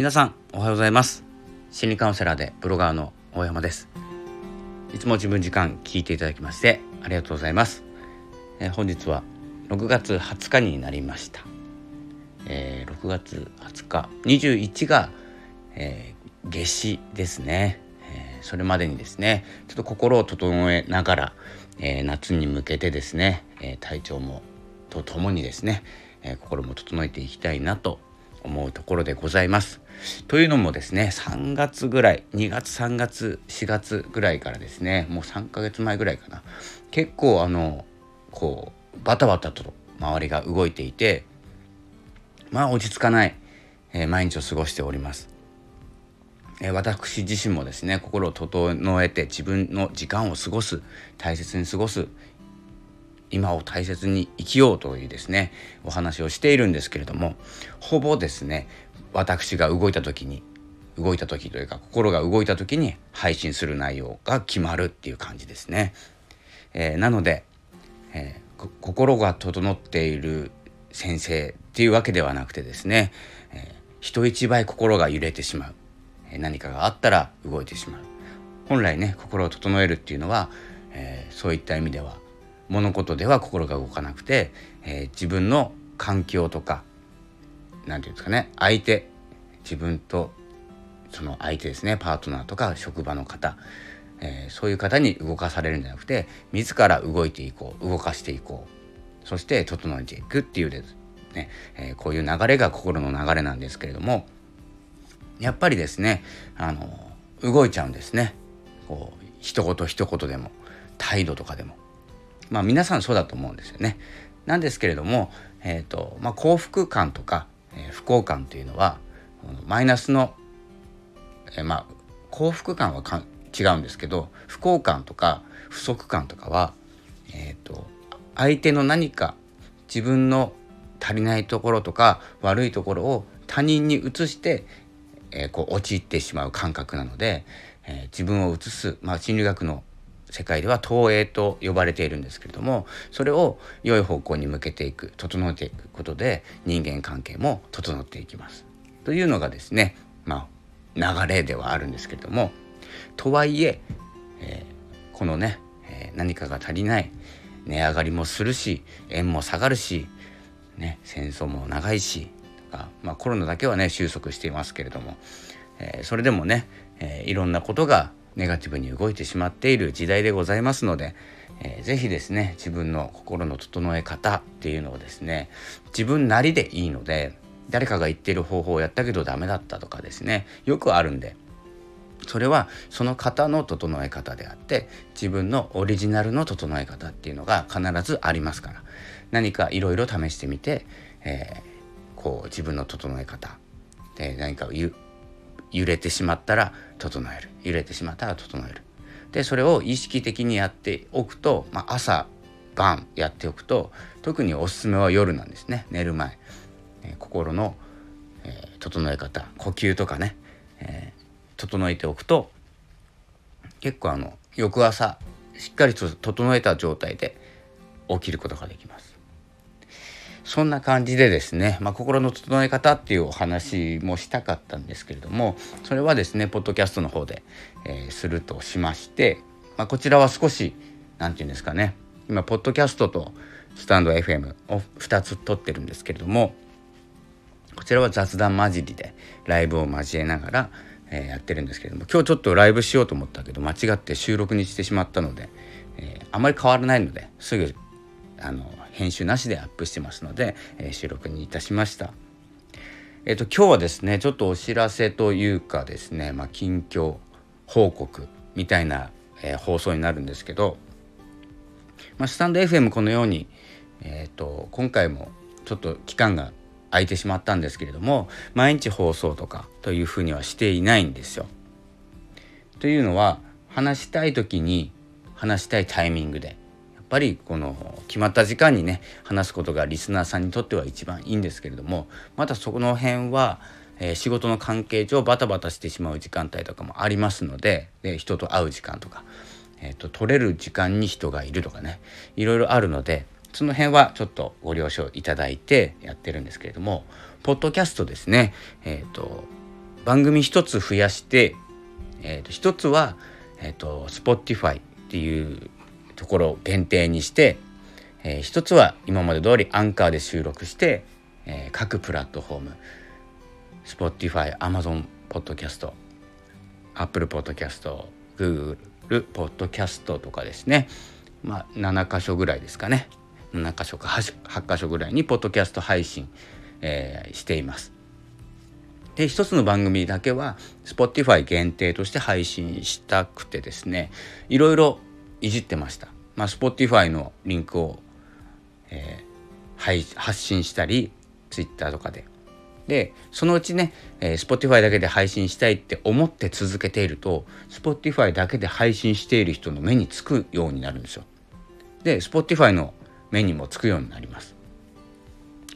皆さんおはようございます。心理カウンセラーでブロガーの大山です。いつも自分時間聞いていただきましてありがとうございます、えー、本日は6月20日になりました、えー、6月20日21が、えー、夏至ですね、えー、それまでにですねちょっと心を整えながら、えー、夏に向けてですね、えー、体調もとともにですね、えー、心も整えていきたいなと思うところでございます。というのもですね3月ぐらい2月3月4月ぐらいからですねもう3ヶ月前ぐらいかな結構あのこうバタバタと周りが動いていてまあ落ち着かない、えー、毎日を過ごしております。えー、私自身もですね心を整えて自分の時間を過ごす大切に過ごす今を大切に生きようというですねお話をしているんですけれどもほぼですね私が動いた時に動いた時というか心が動いた時に配信する内容が決まるっていう感じですね。えー、なので、えー、心が整っている先生っていうわけではなくてですね、えー、人一倍心が揺れてしまう、え何かがあったら動いてしまう本来ね心を整えるっていうのは、えそういった意味では物事では心が動かなくて、えー、自分の環境とか何て言うんですかね相手自分とその相手ですねパートナーとか職場の方、えー、そういう方に動かされるんじゃなくて自ら動いていこう動かしていこうそして整えていくっていうですね、えー、こういう流れが心の流れなんですけれどもやっぱりですねあの動いちゃうんですねこう一言一言でも態度とかでもまあ皆さんそうだと思うんですよね。なんですけれども、えーとまあ、幸福感とか、え、不幸感というのはマイナスの、え、まあ幸福感はか違うんですけど不幸感とか不足感とかは、えーと、相手の何か自分の足りないところとか悪いところを他人に移して、えー、こう陥ってしまう感覚なので、えー、自分を移す、まあ、心理学の世界では投影と呼ばれているんですけれどもそれを良い方向に向けていく整えていくことで人間関係も整っていきます。というのがですねまあ流れではあるんですけれどもとはいええー、このね、えー、何かが足りない値上がりもするし円も下がるし、ね、戦争も長いしとか、まあ、コロナだけはね収束していますけれども、えー、それでもね、えいろんなことがネガティブに動いてしまっている時代でございますので、えー、ぜひですね自分の心の整え方っていうのをですね自分なりでいいので誰かが言っている方法をやったけどダメだったとかですねよくあるんでそれはその方の整え方であって自分のオリジナルの整え方っていうのが必ずありますから何かいろいろ試してみて、えー、こう自分の整え方で何かを言う揺れてしまったら整える。揺れてしまったら整える。でそれを意識的にやっておくと、まあ、朝晩やっておくと特におすすめは夜なんですね。寝る前、えー、心の、えー、整え方。呼吸とかね、えー、整えておくと結構あの翌朝しっかりと整えた状態で起きることができます。そんな感じでですね、まあ、心の整え方っていうお話もしたかったんですけれどもそれはですねポッドキャストの方で、えー、するとしまして、まあ、こちらは少し何て言うんですかね今ポッドキャストとスタンド FM を2つ撮ってるんですけれどもこちらは雑談交じりでライブを交えながら、えー、やってるんですけれども今日ちょっとライブしようと思ったけど間違って収録にしてしまったので、えー、あまり変わらないのですぐあの編集なしでアップしてますので、え、収録にいたしました。えっ、と今日はですねちょっとお知らせというかですね、まあ、近況報告みたいな、え、放送になるんですけど、まあ、スタンド FM このように、えーと、今回もちょっと期間が空いてしまったんですけれども毎日放送とかというふうにはしていないんですよ。というのは話したい時に話したいタイミングでぱりこの決まった時間にね話すことがリスナーさんにとっては一番いいんですけれどもまたそこの辺は、えー、仕事の関係上バタバタしてしまう時間帯とかもありますのでで人と会う時間とか、えーと、取れる時間に人がいるとかねいろいろあるのでその辺はちょっとご了承いただいてやってるんですけれどもポッドキャストですねえ、ー、と番組一つ増やして、えー、と一つは、えーと、Spotify っていうところを限定にして、えー、一つは今まで通りアンカーで収録して、えー、各プラットフォーム Spotify、Amazon ポッドキャスト Apple ポッドキャスト Google ポッドキャストとかですね。まあ7箇所ぐらいですかね。7箇所か 8, 8箇所ぐらいにポッドキャスト配信、えー、しています。で一つの番組だけは Spotify 限定として配信したくてですね。いろいろいじってました。まあ、Spotify のリンクを、えー、発信したり Twitter とかで。でそのうちね、えー、Spotify だけで配信したいって思って続けていると Spotify だけで配信している人の目につくようになるんですよ。で Spotify の目にもつくようになります。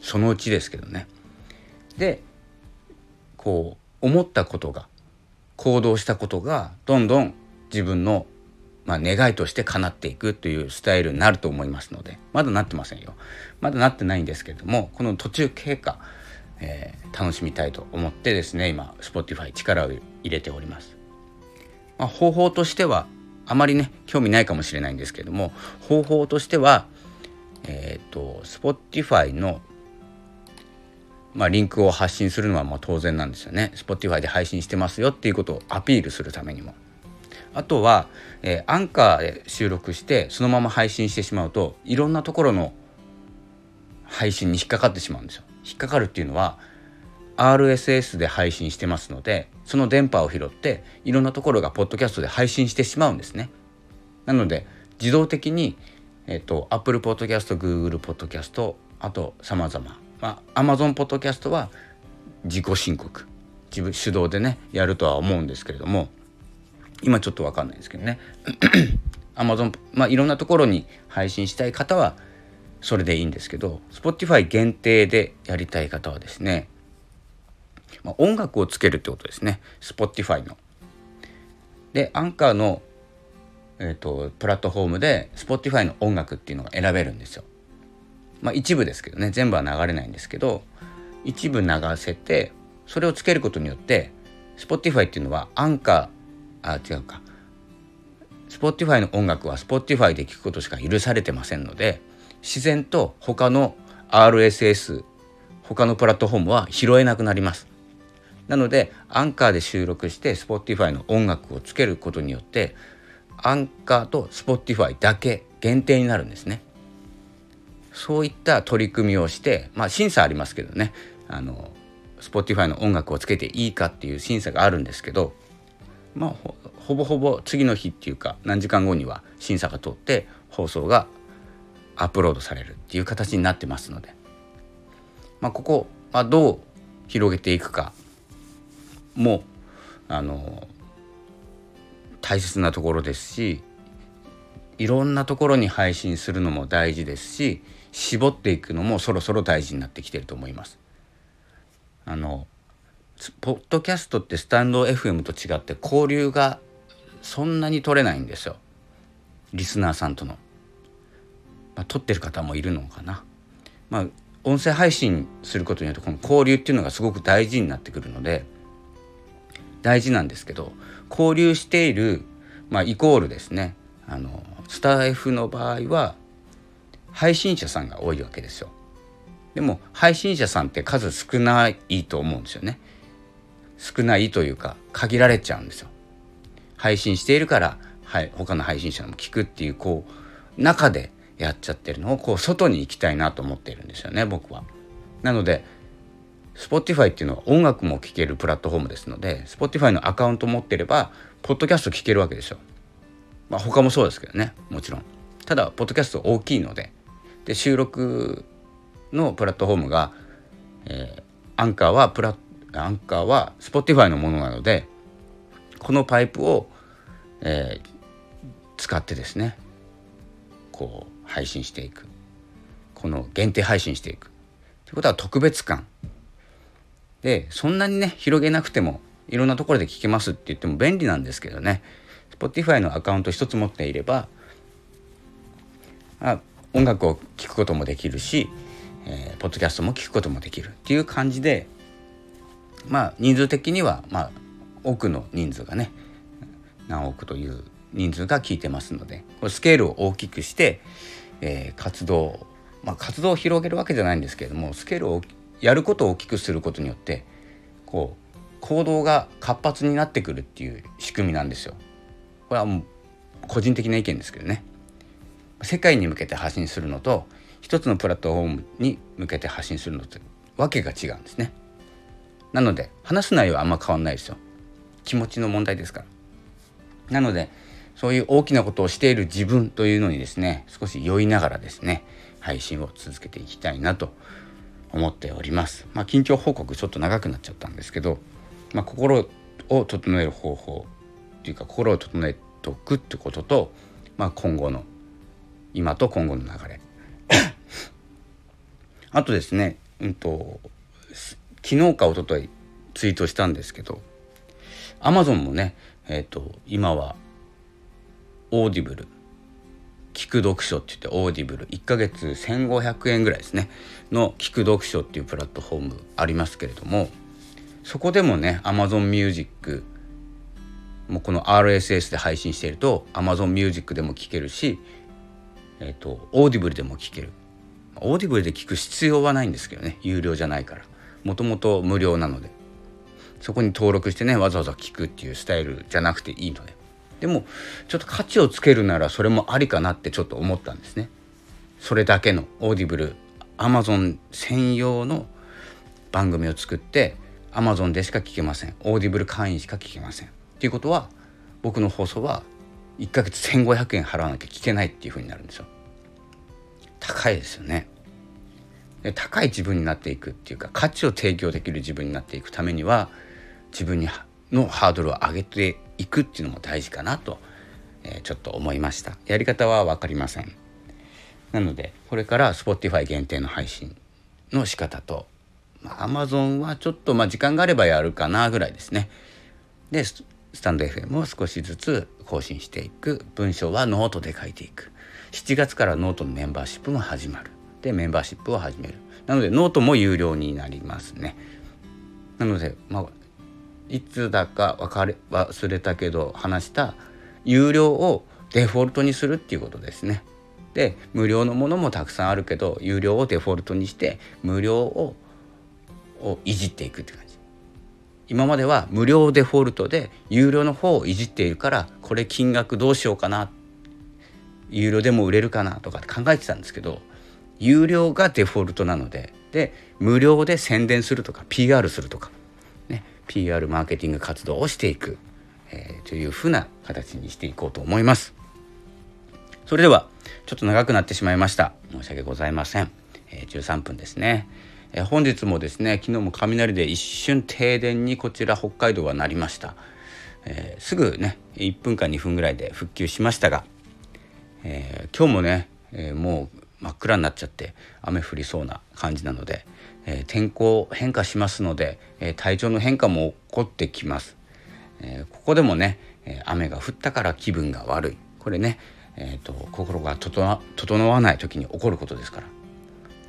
そのうちですけどね。でこう思ったことが行動したことがどんどん自分のまあ、願いとして叶っていくというスタイルになると思いますのでまだなってませんよまだなってないんですけれどもこの途中経過、えー、楽しみたいと思ってですね今 Spotify 力を入れております、まあ、方法としてはあまりね興味ないかもしれないんですけれども方法としてはえっ、ー、と Spotify のまあ、リンクを発信するのはもう当然なんですよね。Spotify で配信してますよっていうことをアピールするためにも。あとは、えー、アンカーで収録してそのまま配信してしまうといろんなところの配信に引っかかってしまうんですよ。引っかかるっていうのは RSS で配信してますのでその電波を拾っていろんなところがポッドキャストで配信してしまうんですね。なので自動的にえっと、Apple Podcast、Google Podcast、あと様々。まあ、Amazon Podcast は自己申告。自分主導でね、やるとは思うんですけれども、今ちょっとわかんないですけどね。Amazon、まあ、いろんなところに配信したい方は、それでいいんですけど、Spotify 限定でやりたい方はですね、まあ、音楽をつけるってことですね。Spotify の。で、アンカーのえーと、プラットフォームで Spotify の音楽っていうのが選べるんですよ。まあ一部ですけどね全部は流れないんですけど一部流せてそれをつけることによって Spotify っていうのはアンカーあ違うか Spotify の音楽は Spotify で聴くことしか許されてませんので自然と他の RSS 他のプラットフォームは拾えなくなります。なのでアンカーで収録して Spotify の音楽をつけることによってアンカーと Spotify だけ限定になるんですね。そういった取り組みをして、まあ審査ありますけどね、あの、Spotify の音楽をつけていいかっていう審査があるんですけど、まあほぼほぼ次の日っていうか何時間後には審査が通って放送がアップロードされるっていう形になってますので、まあ、ここはどう広げていくかもあの大切なところですしいろんなところに配信するのも大事ですし絞っていくのもそろそろ大事になってきてると思います。あのポッドキャストってスタンド FM と違って交流がそんなに取れないんですよリスナーさんとの。まあ、撮ってる方もいるのかな。まあ音声配信することによってこの交流っていうのがすごく大事になってくるので大事なんですけど交流している、まあ、イコールですねあのスタイフの場合は配信者さんが多いわけですよ。でも配信者さんって数少ないと思うんですよね。少ないというか限られちゃうんですよ。配信しているから、はい、他の配信者も聞くっていうこう中でやっちゃってるのをこう外に行きたいなと思っているんですよね僕は。なので Spotify っていうのは音楽も聴けるプラットフォームですので Spotify のアカウント持ってればポッドキャスト聴けるわけですよ。まあ他もそうですけどねもちろん。ただポッドキャスト大きいのでで収録のプラットフォームが、えー、アンカーはプラアンカーは Spotify のものなのでこのパイプを、えー、使ってですねこう配信していく。この限定配信していく。ということは特別感。でそんなにね広げなくてもいろんなところで聞けますって言っても便利なんですけどね。Spotify のアカウント一つ持っていればあ音楽を聴くこともできるし、えー、ポッドキャストも聞くこともできるっていう感じでまあ人数的にはまあ多くの人数がね何億という人数が聞いてますのでこれスケールを大きくして、えー、活動まあ活動を広げるわけじゃないんですけれどもスケールをやることを大きくすることによってこう行動が活発になってくるっていう仕組みなんですよ。これはもう個人的な意見ですけどね。世界に向けて発信するのと一つのプラットフォームに向けて発信するのとわけが違うんですね。なので話す内容はあんま変わんないですよ。気持ちの問題ですから。なのでそういう大きなことをしている自分というのにですね少し酔いながらですね配信を続けていきたいなと思っております。まあ近況報告ちょっと長くなっちゃったんですけど、まあ、心を整える方法っていうか心を整えておくってことと、まあ、今後の今と今後の流れあとですね、うんと、昨日か一昨日ツイートしたんですけどアマゾンもね、えーと、今はオーディブル聞く読書って言ってオーディブル1ヶ月1500円ぐらいですねの聞く読書っていうプラットフォームありますけれどもそこでもね Amazon Music もうこの RSS で配信していると Amazon Music でも聴けるしえっ、ー、と、オーディブルでも聞ける。オーディブルで聞く必要はないんですけどね。有料じゃないから。もともと無料なので。そこに登録してね、わざわざ聞くっていうスタイルじゃなくていいので。でも、ちょっと価値をつけるならそれもありかなってちょっと思ったんですね。それだけのオーディブル、アマゾン専用の番組を作って、アマゾンでしか聞けません。オーディブル会員しか聞けません。っていうことは、僕の放送は1ヶ月1500円払わなきゃ聞けないっていう風になるんですよ。高いですよね。高い自分になっていくっていうか価値を提供できる自分になっていくためには自分にのハードルを上げていくっていうのも大事かなと、えー、ちょっと思いました。やり方は分かりません。なのでこれから Spotify 限定の配信の仕方と、まあ、Amazon はちょっとまあ時間があればやるかなぐらいですね。でスタンド FM を少しずつ更新していく。文章はノートで書いていく。7月からノートのメンバーシップも始まる。でメンバーシップを始める。なのでノートも有料になりますね。なのでまあいつだか分れ忘れたけど話した有料をデフォルトにするっていうことですね。で無料のものもたくさんあるけど有料をデフォルトにして無料ををいじっていくって感じ。今までは無料デフォルトで有料の方をいじっているからこれ金額どうしようかな。有料でも売れるかなとかって考えてたんですけど有料がデフォルトなのでで無料で宣伝するとか PR するとか、ね、PR マーケティング活動をしていく、えー、というふうな形にしていこうと思います。それではちょっと長くなってしまいました。申し訳ございません、えー、13分ですね、えー、本日もですね昨日も雷で一瞬停電にこちら北海道はなりました、えー、すぐね1分か2分ぐらいで復旧しましたがえー、今日もね、えー、もう真っ暗になっちゃって雨降りそうな感じなので、えー、天候変化しますので、え体調の変化も起こってきます、えここでもね、え雨が降ったから気分が悪い。これね、えーと、心が整わない時に起こることですから、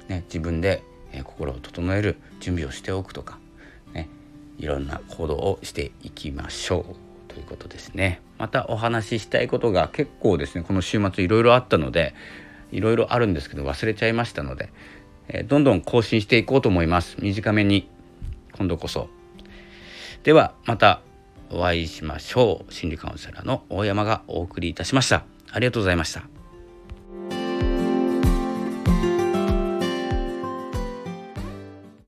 ね、自分で、え心を整える準備をしておくとか、ね、いろんな行動をしていきましょう。ということですね。またお話ししたいことが結構ですねこの週末いろいろあったのでいろいろあるんですけど忘れちゃいましたので、えー、どんどん更新していこうと思います。短めに今度こそ。ではまたお会いしましょう。心理カウンセラーの大山がお送りいたしました。ありがとうございました。